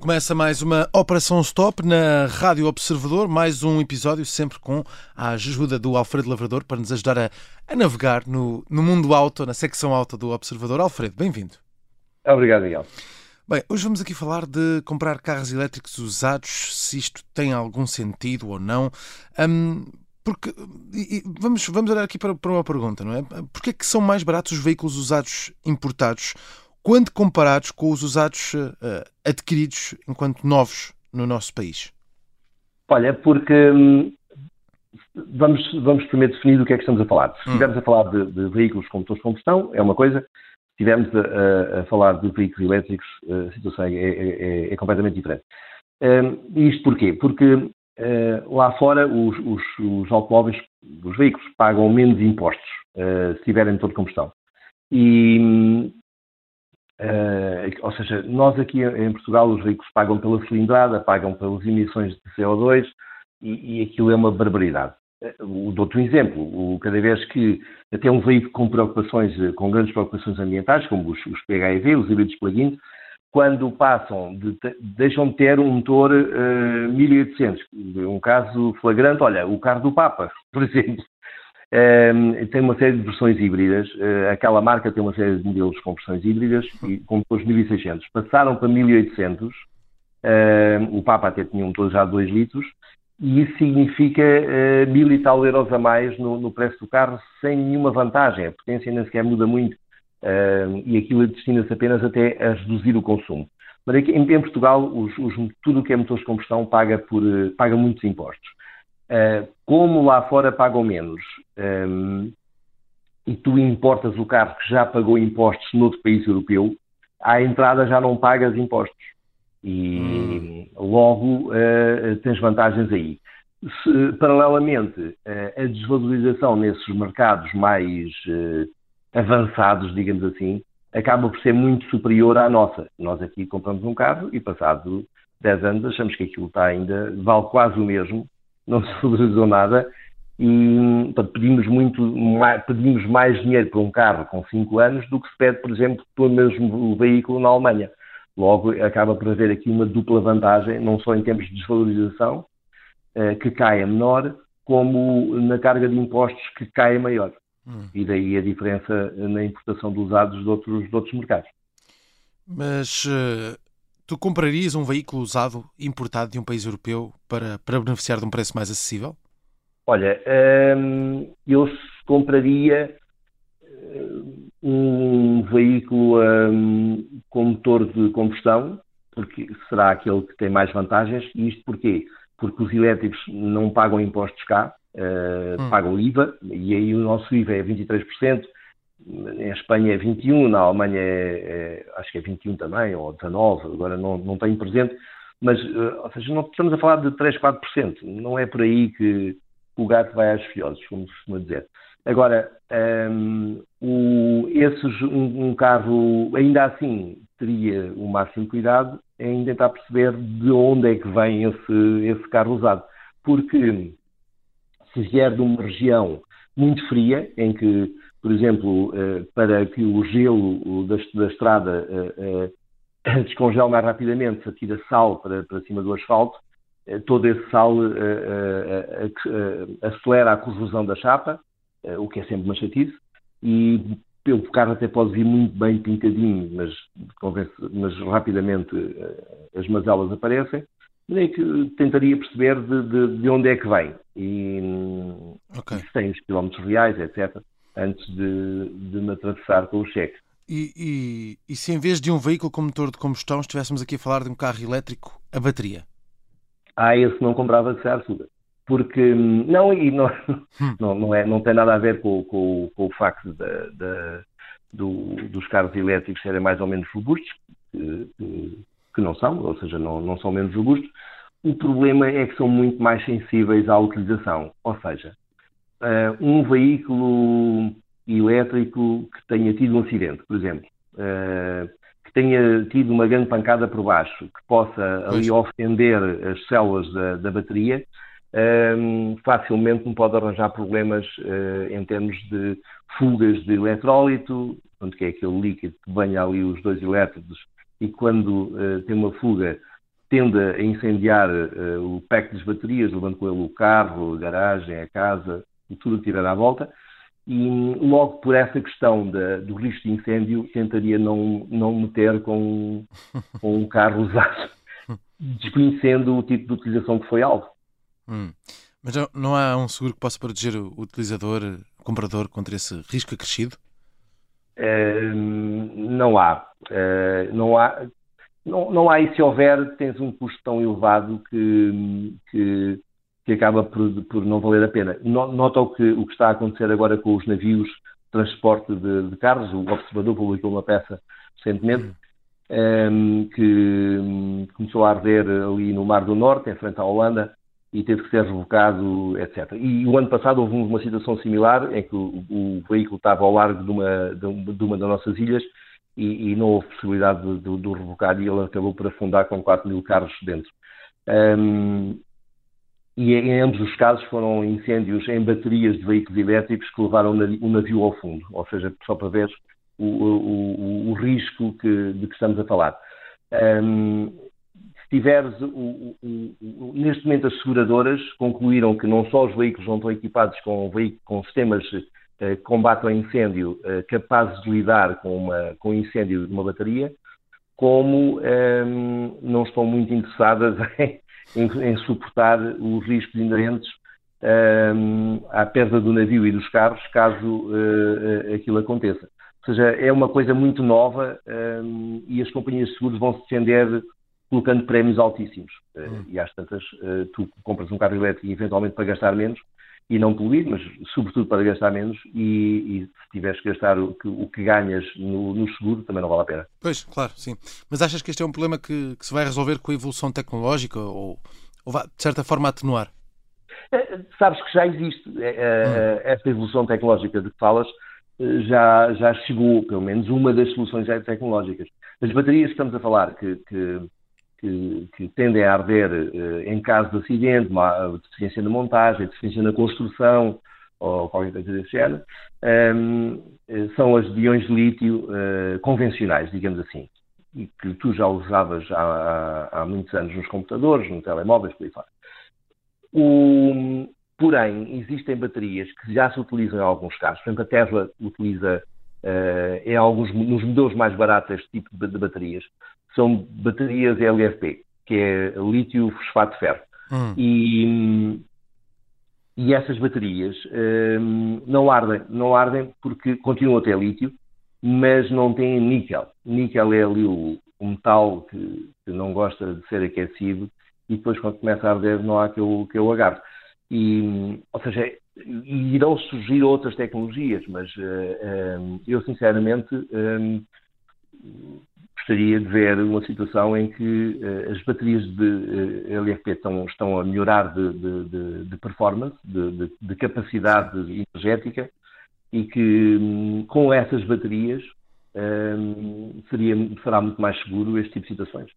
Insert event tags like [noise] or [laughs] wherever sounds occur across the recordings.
Começa mais uma Operação Stop na Rádio Observador, mais um episódio sempre com a ajuda do Alfredo Lavrador para nos ajudar a, a navegar no, no mundo auto, na secção auto do Observador. Alfredo, bem-vindo. Obrigado, Miguel. Bem, hoje vamos aqui falar de comprar carros elétricos usados, se isto tem algum sentido ou não. Hum, porque vamos, vamos olhar aqui para, para uma pergunta, não é? Porquê é que são mais baratos os veículos usados importados quando comparados com os usados eh, adquiridos enquanto novos no nosso país? Olha, porque hum, vamos, vamos primeiro definir do que é que estamos a falar. Se Hum. estivermos a falar de, de veículos com motores de combustão, é uma coisa. Se estivermos a, a- a falar de veículos elétricos, a situação é, é- é- é completamente diferente. Hum, e isto porquê? Porque eh, lá fora os, os- os automóveis, os veículos, pagam menos impostos eh, se tiverem motor de combustão. E, eh, ou seja, nós aqui em Portugal os veículos pagam pela cilindrada, pagam pelas emissões de CO2 e, e aquilo é uma barbaridade. Dou-te um exemplo, cada vez que até um veículo com preocupações, com grandes preocupações ambientais, como os, os PHEV, os híbridos plug-in, quando passam, de, deixam de ter um motor eh, 1800. Um caso flagrante, olha, o carro do Papa, [laughs] por exemplo, eh, tem uma série de versões híbridas. eh, aquela marca tem uma série de modelos com versões híbridas e com motores 1600. Passaram para 1800. eh, o Papa até tinha um motor já de 2 litros. E isso significa eh, mil e tal euros a mais no, no preço do carro, sem nenhuma vantagem. A potência nem sequer muda muito. Eh, e aquilo destina-se apenas até a reduzir o consumo. Mas aqui, em, em Portugal, os- os- tudo o que é motores de combustão paga, por, eh, paga muitos impostos. Uh, como lá fora pagam menos um, e tu importas o carro que já pagou impostos noutro país europeu, à entrada já não pagas impostos. E logo uh, tens vantagens aí. Se, paralelamente, uh, a desvalorização nesses mercados mais uh, avançados, digamos assim, acaba por ser muito superior à nossa. Nós aqui compramos um carro e passado 10 anos achamos que aquilo está ainda, vale quase o mesmo, não [laughs] se valorizou nada e portanto, pedimos muito mais, pedimos mais dinheiro por um carro com 5 anos do que se pede, por exemplo, pelo mesmo veículo na Alemanha. Logo, acaba por haver aqui uma dupla vantagem, não só em termos de desvalorização, eh, que cai a menor, como na carga de impostos, que cai a maior. Hum. E daí a diferença na importação de usados de outros, de outros mercados. Mas eh, tu comprarias um veículo usado importado de um país europeu para, para beneficiar de um preço mais acessível? Olha, hum, eu compraria hum, um veículo hum, com motor de combustão, porque será aquele que tem mais vantagens. E isto porquê? Porque os elétricos não pagam impostos cá, uh, Hum. pagam IVA, e aí o nosso IVA é 23%, em Espanha é 21%, na Alemanha é, é- acho que é 21% também, ou 19%, agora não, não tenho presente, mas, uh, ou seja, não estamos a falar de 3, 4%, não é por aí que o gato vai às fiozes, como se costuma dizer. Agora, hum, o- esses, um, um carro, ainda assim, teria o máximo cuidado em tentar perceber de onde é que vem esse, esse carro usado. Porque se vier de uma região muito fria, em que, por exemplo, eh, para que o gelo da, da estrada eh, eh, [coughs] descongele mais rapidamente, se atira sal para, para cima do asfalto, todo esse sal acelera a corrosão da chapa, o que é sempre uma chatice, e pelo carro até pode vir muito bem pintadinho, mas, mas rapidamente as mazelas aparecem. Daí que tentaria perceber de, de- de onde é que vem e, hum, Ok. e se tem os quilómetros reais, etc., antes de, de me atravessar com o cheque. E, e- e se em vez de um veículo com motor de combustão estivéssemos aqui a falar de um carro elétrico a bateria? Ah, esse não comprava de Arsuda. Porque, hum, não, e não, não, não, é, não tem nada a ver com, com- com o facto da- da- do- dos carros elétricos serem mais ou menos robustos, que, que- que não são, ou seja, não, não são menos robustos. O problema é que são muito mais sensíveis à utilização. Ou seja, eh, um veículo elétrico que tenha tido um acidente, por exemplo, eh, que tenha tido uma grande pancada por baixo, que possa ali ofender as células da, da bateria, um, facilmente não pode arranjar problemas em termos de fugas de eletrólito, portanto, que é aquele líquido que venha ali os dois elétrodos e quando uh, tem uma fuga tende a incendiar uh, o pack das baterias, levando com ele o carro, a garagem, a casa e tudo que tiver à volta. E logo por essa questão da, do risco de incêndio, tentaria não, não meter com, com um carro usado, [laughs] desconhecendo o tipo de utilização que foi alvo. Hum. Mas não há um seguro que possa proteger o utilizador, o comprador, contra esse risco acrescido? Não há. Uh, não há. Não, não há e se houver, tens um custo tão elevado que, que, que acaba por, por, não valer a pena. Nota o que, o que está a acontecer agora com os navios de transporte de, de carros. O Observador publicou uma peça recentemente um, ehm, que começou a arder ali no Mar do Norte, em frente à Holanda, e teve que ser revocado, etc. E o ano passado houve uma situação similar em que o, o veículo estava ao largo de uma, de uma das nossas ilhas e, e não houve possibilidade de, o revocar e ele acabou por afundar com 4 mil carros dentro. Um, e em ambos os casos foram incêndios em baterias de veículos elétricos que levaram o navio ao fundo, ou seja, só para ver o, o, o risco que, de que estamos a falar. Um, tiveres o, o, o, neste momento as seguradoras concluíram que não só os veículos não estão equipados com, com sistemas eh, que combatem o incêndio eh, capazes de lidar com, uma, com incêndio de uma bateria, como eh, não estão muito interessadas [laughs] em, em, em suportar os riscos inerentes eh, à perda do navio e dos carros caso eh, aquilo aconteça. Ou seja, é uma coisa muito nova e as companhias de seguros vão se defender colocando prémios altíssimos. Eh, hum. E às tantas, eh, tu compras um carro elétrico eventualmente para gastar menos e não poluir, mas sobretudo para gastar menos e, e se tiveres que gastar o que, o que ganhas no, no, seguro também não vale a pena. Pois, claro, sim. Mas achas que este é um problema que, que se vai resolver com a evolução tecnológica ou, ou vai, de certa forma, atenuar? É, sabes que já existe é, hum. esta evolução tecnológica de que falas, já, já chegou, pelo menos uma das soluções tecnológicas. As baterias que estamos a falar, que, que que, que tendem a arder uh, em caso de acidente, uma deficiência na montagem, deficiência na construção ou qualquer coisa desse género, ehm, são as de íons de lítio uh, convencionais, digamos assim, e que tu já usavas há, há, muitos anos nos computadores, nos telemóveis, por aí fora. O, porém, existem baterias que já se utilizam em alguns casos. Por exemplo, a Tesla utiliza em alguns, nos modelos mais baratos este tipo de, de baterias são baterias LFP, que é lítio fosfato de ferro. Hum. E, e essas baterias hum, não ardem, não ardem porque continuam a ter lítio, mas não têm níquel. Níquel é ali o, o metal que, que, não gosta de ser aquecido e depois quando começa a arder não há que eu, que eu agarre. E, ou seja, irão surgir outras tecnologias, mas uh, um, eu sinceramente um, gostaria de ver uma situação em que as baterias de eh, LFP estão, estão a melhorar de, de, de, de performance, de, capacidade energética e que um, com essas baterias um, seria, será muito mais seguro este tipo de situações.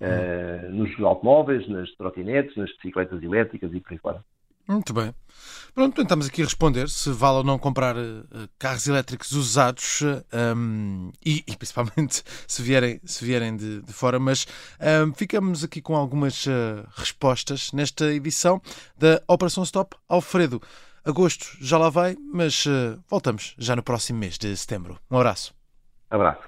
Uh, nos automóveis, nas trotinetes, nas bicicletas elétricas e por aí fora. Muito bem. Pronto, tentamos aqui responder se vale ou não comprar uh, carros elétricos usados um, ehm, e, e, principalmente [laughs] se vierem, se vierem de, de fora, mas um, ficamos aqui com algumas uh, respostas nesta edição da Operação Stop Alfredo. Agosto já lá vai, mas uh, voltamos já no próximo mês de setembro. Um abraço. Abraço.